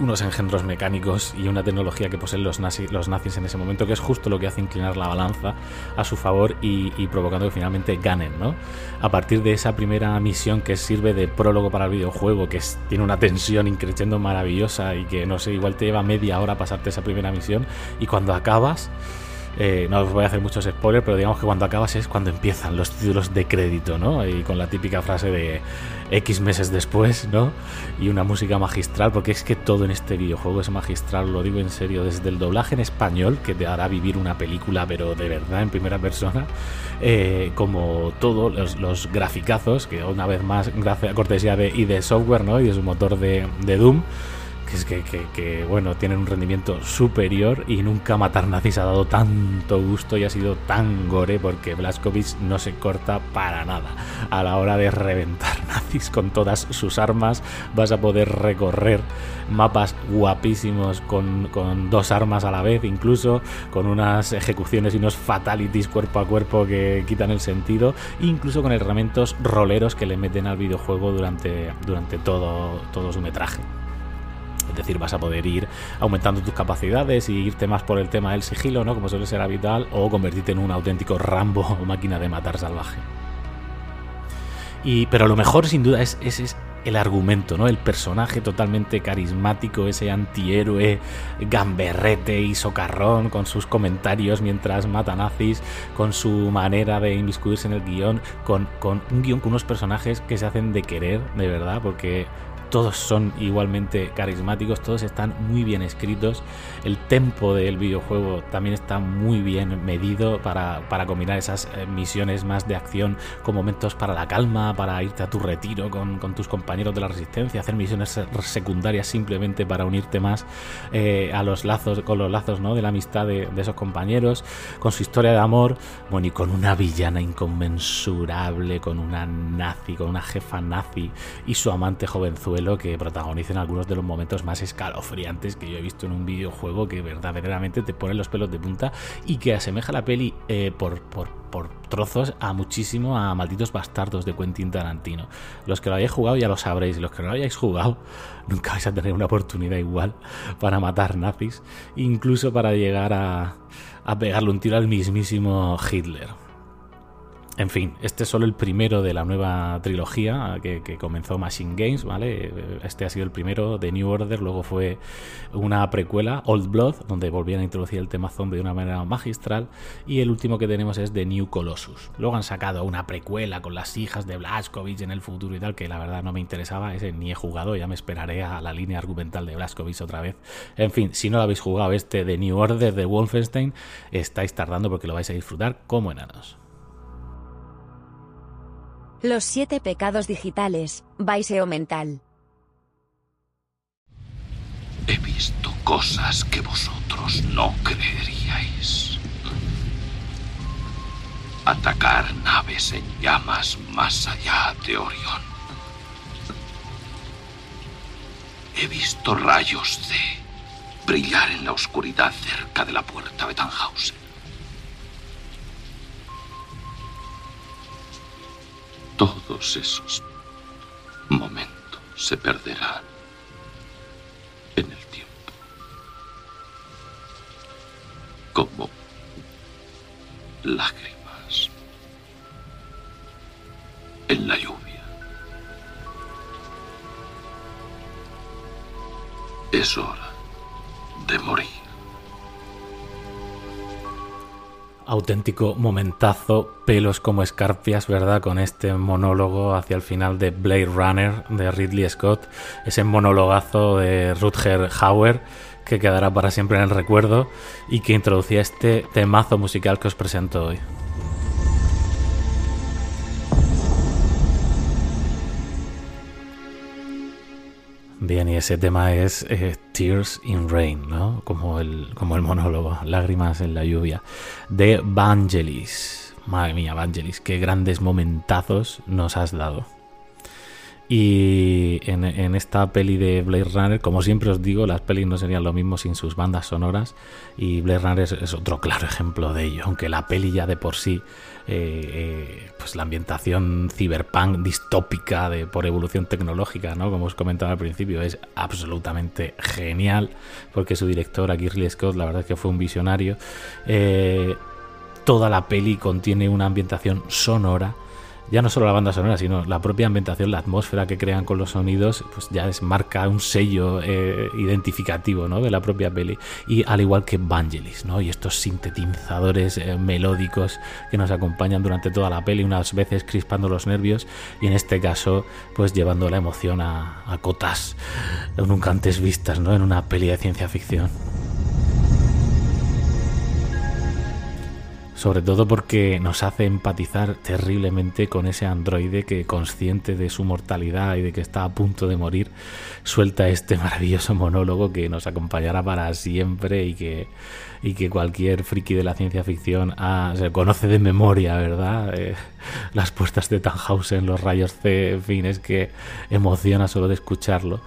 unos engendros mecánicos y una tecnología que poseen los, los nazis en ese momento, que es justo lo que hace inclinar la balanza a su favor y, provocando que finalmente ganen, ¿no? A partir de esa primera misión que sirve de prólogo para el videojuego, que tiene una tensión increciendo maravillosa y que, no sé, igual te lleva media hora pasarte esa primera misión y cuando acabas eh, no os voy a hacer muchos spoilers, pero digamos que cuando acabas es cuando empiezan los títulos de crédito, ¿no? Y con la típica frase de X meses después, ¿no? Y una música magistral, porque es que todo en este videojuego es magistral, lo digo en serio, desde el doblaje en español, que te hará vivir una película, pero de verdad en primera persona, eh, como todos los, los, graficazos, que una vez más, gracias a cortesía de ID Software, ¿no? Y de su motor de, de Doom que bueno, tienen un rendimiento superior y nunca matar nazis ha dado tanto gusto y ha sido tan gore porque Blaskovic no se corta para nada. A la hora de reventar nazis con todas sus armas vas a poder recorrer mapas guapísimos con, dos armas a la vez, incluso con unas ejecuciones y unos fatalities cuerpo a cuerpo que quitan el sentido, incluso con herramientas roleros que le meten al videojuego durante, durante todo, todo su metraje. Es decir, vas a poder ir aumentando tus capacidades y irte más por el tema del sigilo, ¿no? Como suele ser habitual, o convertirte en un auténtico Rambo o máquina de matar salvaje. Y, pero lo mejor, sin duda, es, es, el argumento, ¿no? El personaje totalmente carismático, ese antihéroe gamberrete y socarrón con sus comentarios mientras mata nazis, con su manera de inmiscuirse en el guion, con, con un guion con unos personajes que se hacen de querer, de verdad, porque todos son igualmente carismáticos, todos están muy bien escritos, el tempo del videojuego también está muy bien medido para, combinar esas eh, misiones más de acción con momentos para la calma, para irte a tu retiro con, tus compañeros de la resistencia, hacer misiones secundarias simplemente para unirte más eh, a los lazos, con los lazos ¿no? de la amistad de, de, esos compañeros, con su historia de amor, bueno, y con una villana inconmensurable, con una nazi, con una jefa nazi y su amante jovenzuelo que protagonicen algunos de los momentos más escalofriantes que yo he visto en un videojuego que verdaderamente te pone los pelos de punta y que asemeja la peli eh, por, por, trozos a muchísimo a Malditos Bastardos de Quentin Tarantino. Los que lo hayáis jugado ya lo sabréis, los que no lo hayáis jugado nunca vais a tener una oportunidad igual para matar nazis, incluso para llegar a, a pegarle un tiro al mismísimo Hitler. En fin, este es solo el primero de la nueva trilogía que, comenzó Machine Games, ¿vale? Este ha sido el primero de New Order, luego fue una precuela, Old Blood, donde volvían a introducir el tema zombie de una manera magistral, y el último que tenemos es The New Colossus. Luego han sacado una precuela con las hijas de Blazkowicz en el futuro y tal, que la verdad no me interesaba, ese ni he jugado, ya me esperaré a la línea argumental de Blazkowicz otra vez. En fin, si no lo habéis jugado este de New Order de Wolfenstein, estáis tardando porque lo vais a disfrutar como enanos. Los siete pecados digitales, Baiseo mental. He visto cosas que vosotros no creeríais. Atacar naves en llamas más allá de Orión. He visto rayos de brillar en la oscuridad cerca de la puerta de. Todos esos momentos se perderán en el tiempo. Como lágrimas en la lluvia. Es hora de morir. Auténtico momentazo, pelos como escarpias, ¿verdad? Con este monólogo hacia el final de Blade Runner de Ridley Scott, ese monologazo de Rutger Hauer que quedará para siempre en el recuerdo y que introducía este temazo musical que os presento hoy. Bien, y ese tema es eh, Tears in Rain, ¿no? Como el, como el monólogo, Lágrimas en la lluvia, de Vangelis. Madre mía, Vangelis, qué grandes momentazos nos has dado. Y en, esta peli de Blade Runner, como siempre os digo, las pelis no serían lo mismo sin sus bandas sonoras. Y Blade Runner es, otro claro ejemplo de ello. Aunque la peli ya de por sí, eh, eh, pues la ambientación cyberpunk distópica de, por evolución tecnológica, ¿no? Como os comentaba al principio, es absolutamente genial. Porque su director, aquí Ridley Scott, la verdad es que fue un visionario. Eh, toda la peli contiene una ambientación sonora ya no solo la banda sonora, sino la propia ambientación, la atmósfera que crean con los sonidos, pues ya es marca un sello eh, identificativo ¿no? de la propia peli. Y al igual que Vangelis, ¿no? Y estos sintetizadores eh, melódicos que nos acompañan durante toda la peli, unas veces crispando los nervios, y en este caso, pues llevando la emoción a, a cotas nunca antes vistas, ¿no? En una peli de ciencia ficción. Sobre todo porque nos hace empatizar terriblemente con ese androide que consciente de su mortalidad y de que está a punto de morir, suelta este maravilloso monólogo que nos acompañará para siempre y que, y que cualquier friki de la ciencia ficción se conoce de memoria, ¿verdad? Eh, las puertas de Tannhausen, los rayos C, en fin, es que emociona solo de escucharlo.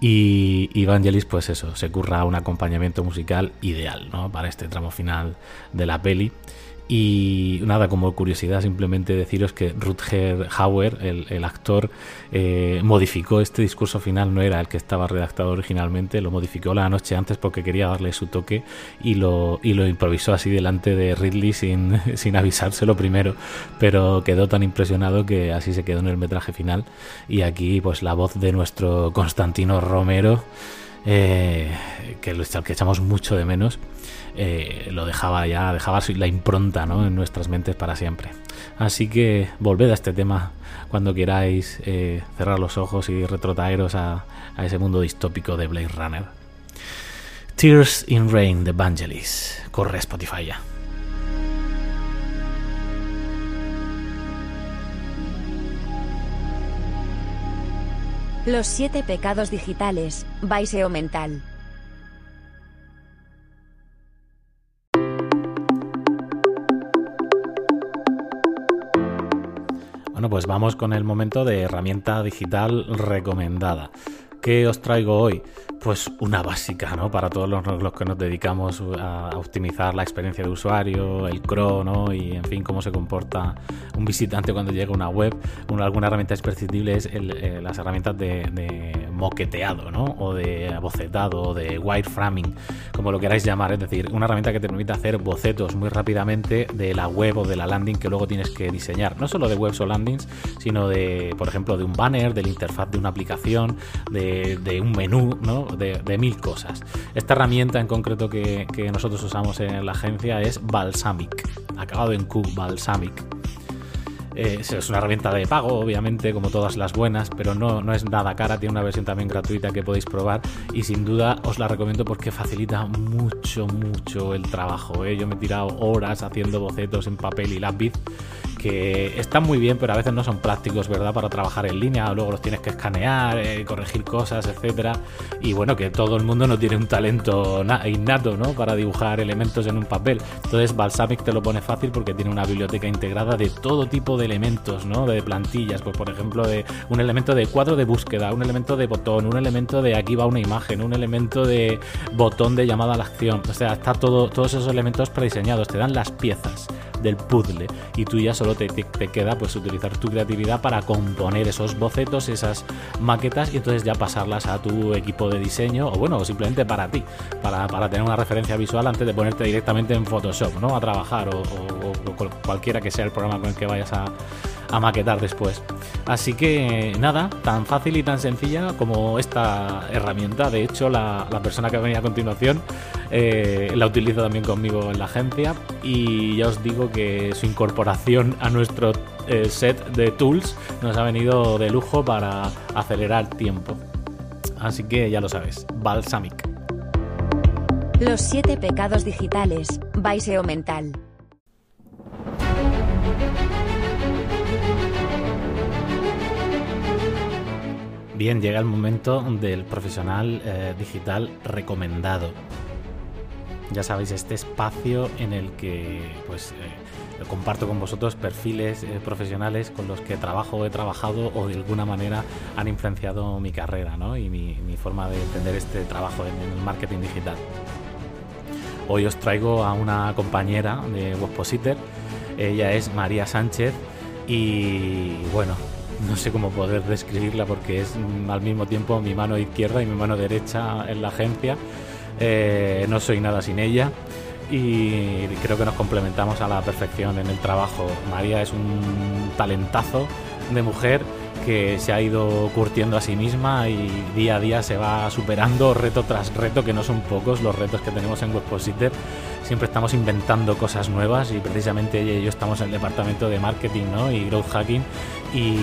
Y Evangelis, pues eso, se curra un acompañamiento musical ideal, ¿no? Para este tramo final de la peli. Y nada, como curiosidad, simplemente deciros que Rutger Hauer, el, actor, eh, modificó este discurso final, no era el que estaba redactado originalmente, lo modificó la noche antes porque quería darle su toque y lo, y lo improvisó así delante de Ridley sin, avisárselo primero, pero quedó tan impresionado que así se quedó en el metraje final. Y aquí, pues la voz de nuestro Constantino Romero, eh, que, que echamos mucho de menos eh, lo dejaba ya, dejaba la impronta en nuestras mentes para siempre. Así que volved a este tema cuando queráis eh, cerrar los ojos y retrotraeros a, ese mundo distópico de Blade Runner. Tears in Rain de Vangelis. Corre Spotify ya. Los siete pecados digitales, Baiseo mental. Pues vamos con el momento de herramienta digital recomendada. ¿Qué os traigo hoy? Pues una básica, ¿no? Para todos los, que nos dedicamos a optimizar la experiencia de usuario, el CRO, ¿no? Y en fin, cómo se comporta un visitante cuando llega a una web. Una, alguna herramienta imprescindible es eh, las herramientas de, moqueteado, ¿no? O de bocetado, o de wireframing, como lo queráis llamar. Es decir, una herramienta que te permite hacer bocetos muy rápidamente de la web o de la landing que luego tienes que diseñar. No solo de webs o landings, sino de, por ejemplo, de un banner, de la interfaz de una aplicación, de un menú, ¿no? De, mil cosas. Esta herramienta en concreto que, nosotros usamos en la agencia es Balsamic, acabado en Q, Balsamic. Eh, es una herramienta de pago, obviamente, como todas las buenas, pero no, no es nada cara, tiene una versión también gratuita que podéis probar y sin duda os la recomiendo porque facilita mucho, mucho el trabajo. ¿eh? Yo me he tirado horas haciendo bocetos en papel y lápiz que están muy bien, pero a veces no son prácticos, ¿verdad? Para trabajar en línea, luego los tienes que escanear, eh, corregir cosas, etcétera. Y bueno, que todo el mundo no tiene un talento innato, ¿no? Para dibujar elementos en un papel. Entonces, Balsamic te lo pone fácil porque tiene una biblioteca integrada de todo tipo de elementos, ¿no? De plantillas, pues por ejemplo, de un elemento de cuadro de búsqueda, un elemento de botón, un elemento de aquí va una imagen, un elemento de botón de llamada a la acción. O sea, está todo, todos esos elementos prediseñados, te dan las piezas del puzzle y tú ya solo te, te, queda pues utilizar tu creatividad para componer esos bocetos, esas maquetas y entonces ya pasarlas a tu equipo de diseño o bueno, simplemente para ti, para, para tener una referencia visual antes de ponerte directamente en Photoshop, ¿no? A trabajar o cualquiera que sea el programa con el que vayas a, a maquetar después. Así que nada, tan fácil y tan sencilla como esta herramienta. De hecho, la, persona que venía a continuación eh, la utilizo también conmigo en la agencia y ya os digo que su incorporación a nuestro eh, set de tools nos ha venido de lujo para acelerar tiempo. Así que ya lo sabes, Balsamic. Los siete pecados digitales, Baiseo mental. Bien, llega el momento del profesional eh, digital recomendado. Ya sabéis, este espacio en el que pues eh, comparto con vosotros perfiles eh, profesionales con los que trabajo he trabajado o de alguna manera han influenciado mi carrera ¿no? y mi, forma de entender este trabajo en, el marketing digital. Hoy os traigo a una compañera de Webpositor, ella es María Sánchez y bueno, no sé cómo poder describirla porque es mm, al mismo tiempo mi mano izquierda y mi mano derecha en la agencia. Eh, no soy nada sin ella y creo que nos complementamos a la perfección en el trabajo. María es un talentazo de mujer que se ha ido curtiendo a sí misma y día a día se va superando reto tras reto, que no son pocos los retos que tenemos en Webpositor. Siempre estamos inventando cosas nuevas y precisamente ella y yo estamos en el departamento de marketing ¿no? y growth hacking y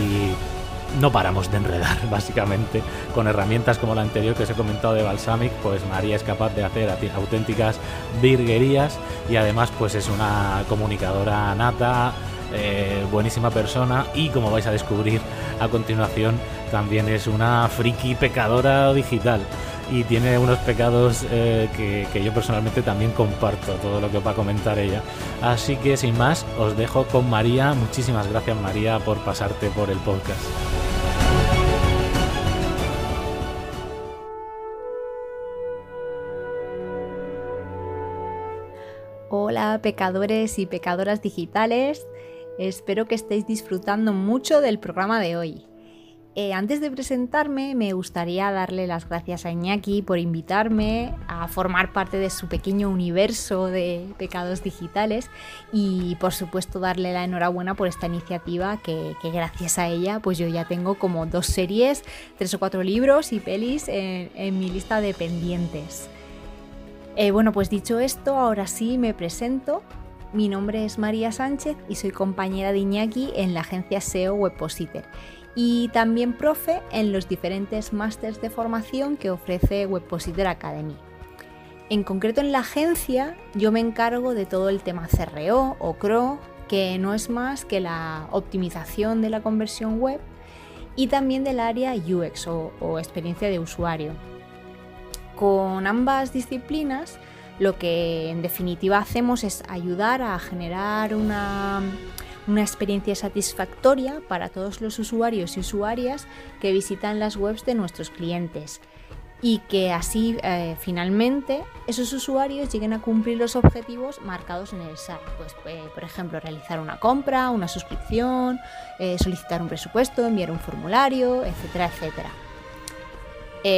no paramos de enredar, básicamente. Con herramientas como la anterior que os he comentado de Balsamic, pues María es capaz de hacer auténticas virguerías y además pues es una comunicadora nata, eh, buenísima persona y como vais a descubrir a continuación, también es una friki pecadora digital y tiene unos pecados eh, que, que, yo personalmente también comparto, todo lo que va a comentar ella. Así que sin más, os dejo con María. Muchísimas gracias María por pasarte por el podcast. Hola pecadores y pecadoras digitales, espero que estéis disfrutando mucho del programa de hoy. Eh, antes de presentarme, me gustaría darle las gracias a Iñaki por invitarme a formar parte de su pequeño universo de pecados digitales y por supuesto darle la enhorabuena por esta iniciativa que, gracias a ella pues yo ya tengo como dos series, tres o cuatro libros y pelis en, mi lista de pendientes. Eh, bueno, pues dicho esto, ahora sí me presento. Mi nombre es María Sánchez y soy compañera de Iñaki en la agencia SEO Webpositor y también profe en los diferentes másters de formación que ofrece Webpositor Academy. En concreto en la agencia yo me encargo de todo el tema CRO o CRO, que no es más que la optimización de la conversión web y también del área UX o experiencia de usuario. Con ambas disciplinas lo que en definitiva hacemos es ayudar a generar una una experiencia satisfactoria para todos los usuarios y usuarias que visitan las webs de nuestros clientes y que así eh, finalmente esos usuarios lleguen a cumplir los objetivos marcados en el site. Pues, eh, por ejemplo, realizar una compra, una suscripción, eh, solicitar un presupuesto, enviar un formulario, etcétera, etcétera.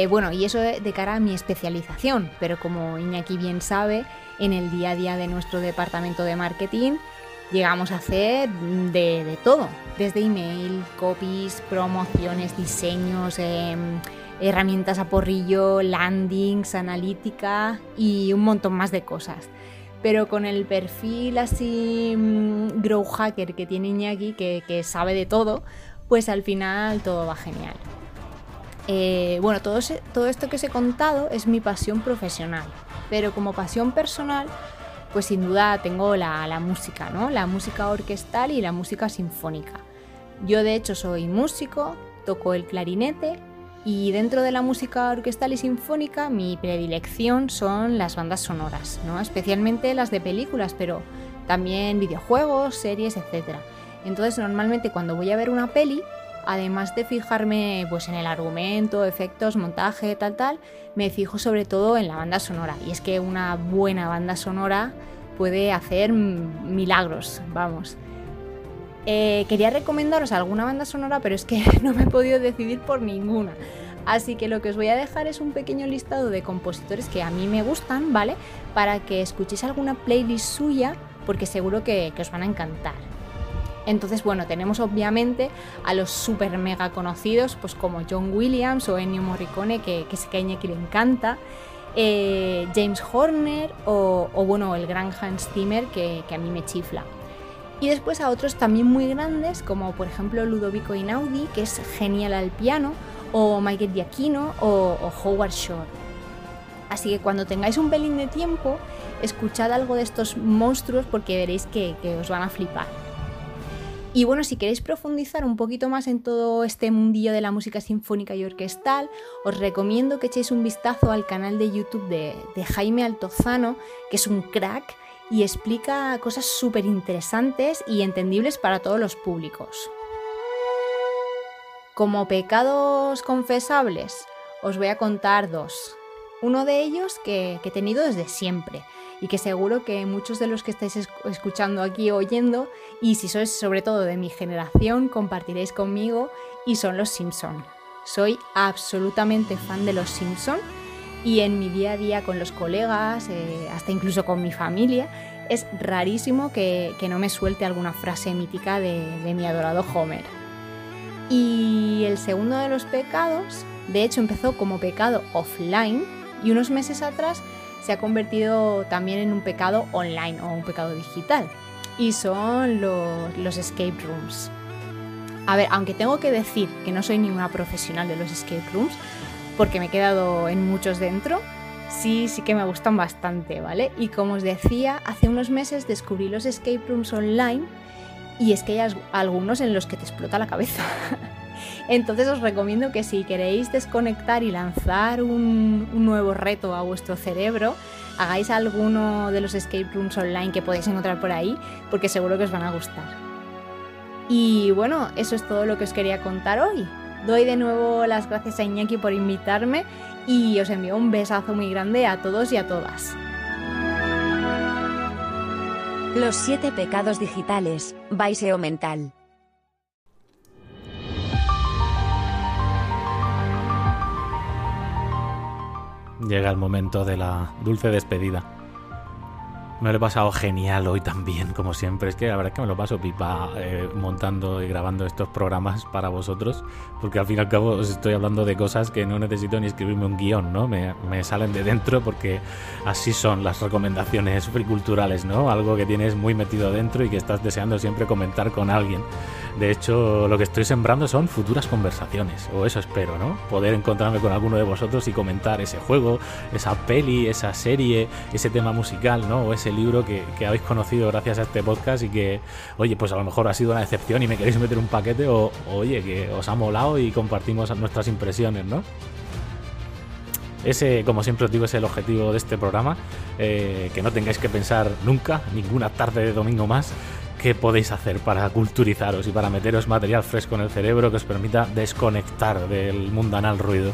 Bueno, y eso de cara a mi especialización, pero como Iñaki bien sabe, en el día a día de nuestro departamento de marketing llegamos a hacer de, todo, desde email, copies, promociones, diseños, em, herramientas a porrillo, landings, analítica y un montón más de cosas. Pero con el perfil así mm, grow hacker que tiene Iñaki, que, sabe de todo, pues al final todo va genial. Eh, bueno, todo, esto que os he contado es mi pasión profesional, pero como pasión personal pues sin duda tengo la, música, ¿no? La música orquestal y la música sinfónica. Yo de hecho soy músico, toco el clarinete y dentro de la música orquestal y sinfónica mi predilección son las bandas sonoras, ¿no? especialmente las de películas, pero también videojuegos, series, etc. Entonces normalmente cuando voy a ver una peli además de fijarme pues en el argumento, efectos, montaje, tal tal, me fijo sobre todo en la banda sonora. Y es que una buena banda sonora puede hacer milagros, vamos. Eh, quería recomendaros alguna banda sonora, pero es que no me he podido decidir por ninguna. Así que lo que os voy a dejar es un pequeño listado de compositores que a mí me gustan, ¿vale? Para que escuchéis alguna playlist suya, porque seguro que os van a encantar. Entonces, bueno, tenemos obviamente a los super mega conocidos, pues como John Williams o Ennio Morricone, que, que sé que a Iñaki le encanta, eh, James Horner o, bueno, el gran Hans Zimmer, que, a mí me chifla. Y después a otros también muy grandes, como por ejemplo Ludovico Inaudi, que es genial al piano, o Michael Giacchino o, Howard Shore. Así que cuando tengáis un pelín de tiempo, escuchad algo de estos monstruos porque veréis que os van a flipar. Y bueno, si queréis profundizar un poquito más en todo este mundillo de la música sinfónica y orquestal, os recomiendo que echéis un vistazo al canal de YouTube de, Jaime Altozano, que es un crack y explica cosas súper interesantes y entendibles para todos los públicos. Como pecados confesables, os voy a contar dos. Uno de ellos que, he tenido desde siempre y que seguro que muchos de los que estáis escuchando aquí oyendo, y si sois sobre todo de mi generación, compartiréis conmigo, y son los Simpson. Soy absolutamente fan de los Simpson y en mi día a día con los colegas, eh, hasta incluso con mi familia, es rarísimo que, no me suelte alguna frase mítica de mi adorado Homer. Y el segundo de los pecados, de hecho empezó como pecado offline y unos meses atrás se ha convertido también en un pecado online o un pecado digital. Y son los, los escape rooms. A ver, aunque tengo que decir que no soy ninguna profesional de los escape rooms, porque me he quedado en muchos dentro, sí, sí que me gustan bastante, ¿vale? Y como os decía, hace unos meses descubrí los escape rooms online y es que hay algunos en los que te explota la cabeza. Entonces os recomiendo que si queréis desconectar y lanzar un, nuevo reto a vuestro cerebro, hagáis alguno de los escape rooms online que podéis encontrar por ahí, porque seguro que os van a gustar. Y bueno, eso es todo lo que os quería contar hoy. Doy de nuevo las gracias a Iñaki por invitarme y os envío un besazo muy grande a todos y a todas. Los siete pecados digitales, Baiseo Mental. Llega el momento de la dulce despedida. Me lo he pasado genial hoy también, como siempre. Es que la verdad es que me lo paso pipa eh, montando y grabando estos programas para vosotros, porque al fin y al cabo os estoy hablando de cosas que no necesito ni escribirme un guion, ¿no? Me, me salen de dentro porque así son las recomendaciones friculturales, ¿no? Algo que tienes muy metido dentro y que estás deseando siempre comentar con alguien. De hecho, lo que estoy sembrando son futuras conversaciones, o eso espero, ¿no? Poder encontrarme con alguno de vosotros y comentar ese juego, esa peli, esa serie, ese tema musical, ¿no? O ese libro que, habéis conocido gracias a este podcast y que, oye, pues a lo mejor ha sido una decepción y me queréis meter un paquete o, oye, que os ha molado y compartimos nuestras impresiones, ¿no? Ese, como siempre os digo, es el objetivo de este programa, eh, que no tengáis que pensar nunca, ninguna tarde de domingo más, qué podéis hacer para culturizaros y para meteros material fresco en el cerebro que os permita desconectar del mundanal ruido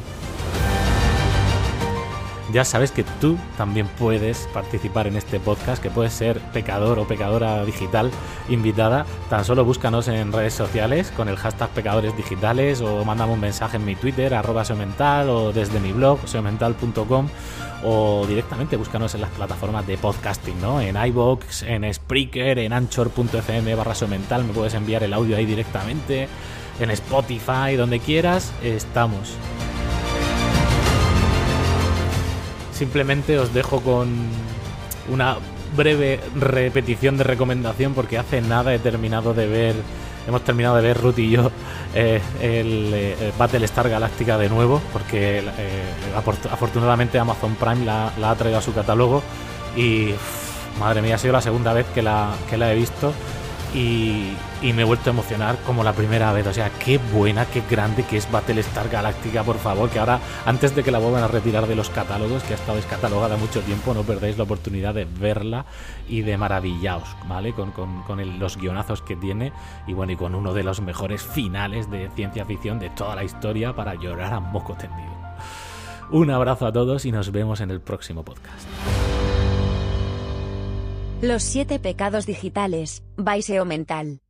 ya sabes que tú también puedes participar en este podcast, que puedes ser pecador o pecadora digital invitada. Tan solo búscanos en redes sociales con el hashtag pecadores digitales o mándame un mensaje en mi Twitter, arroba seomental o desde mi blog, seomental.com o directamente búscanos en las plataformas de podcasting, ¿no? En iVoox, en Spreaker, en anchor.fm barra seomental, me puedes enviar el audio ahí directamente, en Spotify, donde quieras, estamos. Simplemente os dejo con una breve repetición de recomendación porque hace nada he terminado de ver, hemos terminado de ver Ruth y yo eh, el, eh, Battlestar Galáctica de nuevo porque eh, afortunadamente Amazon Prime la, ha traído a su catálogo y madre mía ha sido la segunda vez que la, que la he visto y, me he vuelto a emocionar como la primera vez. O sea, qué buena, qué grande que es Battlestar Galactica, por favor. Que ahora, antes de que la vuelvan a retirar de los catálogos, que ha estado descatalogada mucho tiempo, no perdáis la oportunidad de verla y de maravillaos, ¿vale? Con, los guionazos que tiene y bueno, y con uno de los mejores finales de ciencia ficción de toda la historia para llorar a moco tendido. Un abrazo a todos y nos vemos en el próximo podcast. Los siete pecados digitales, Baiseo Mental.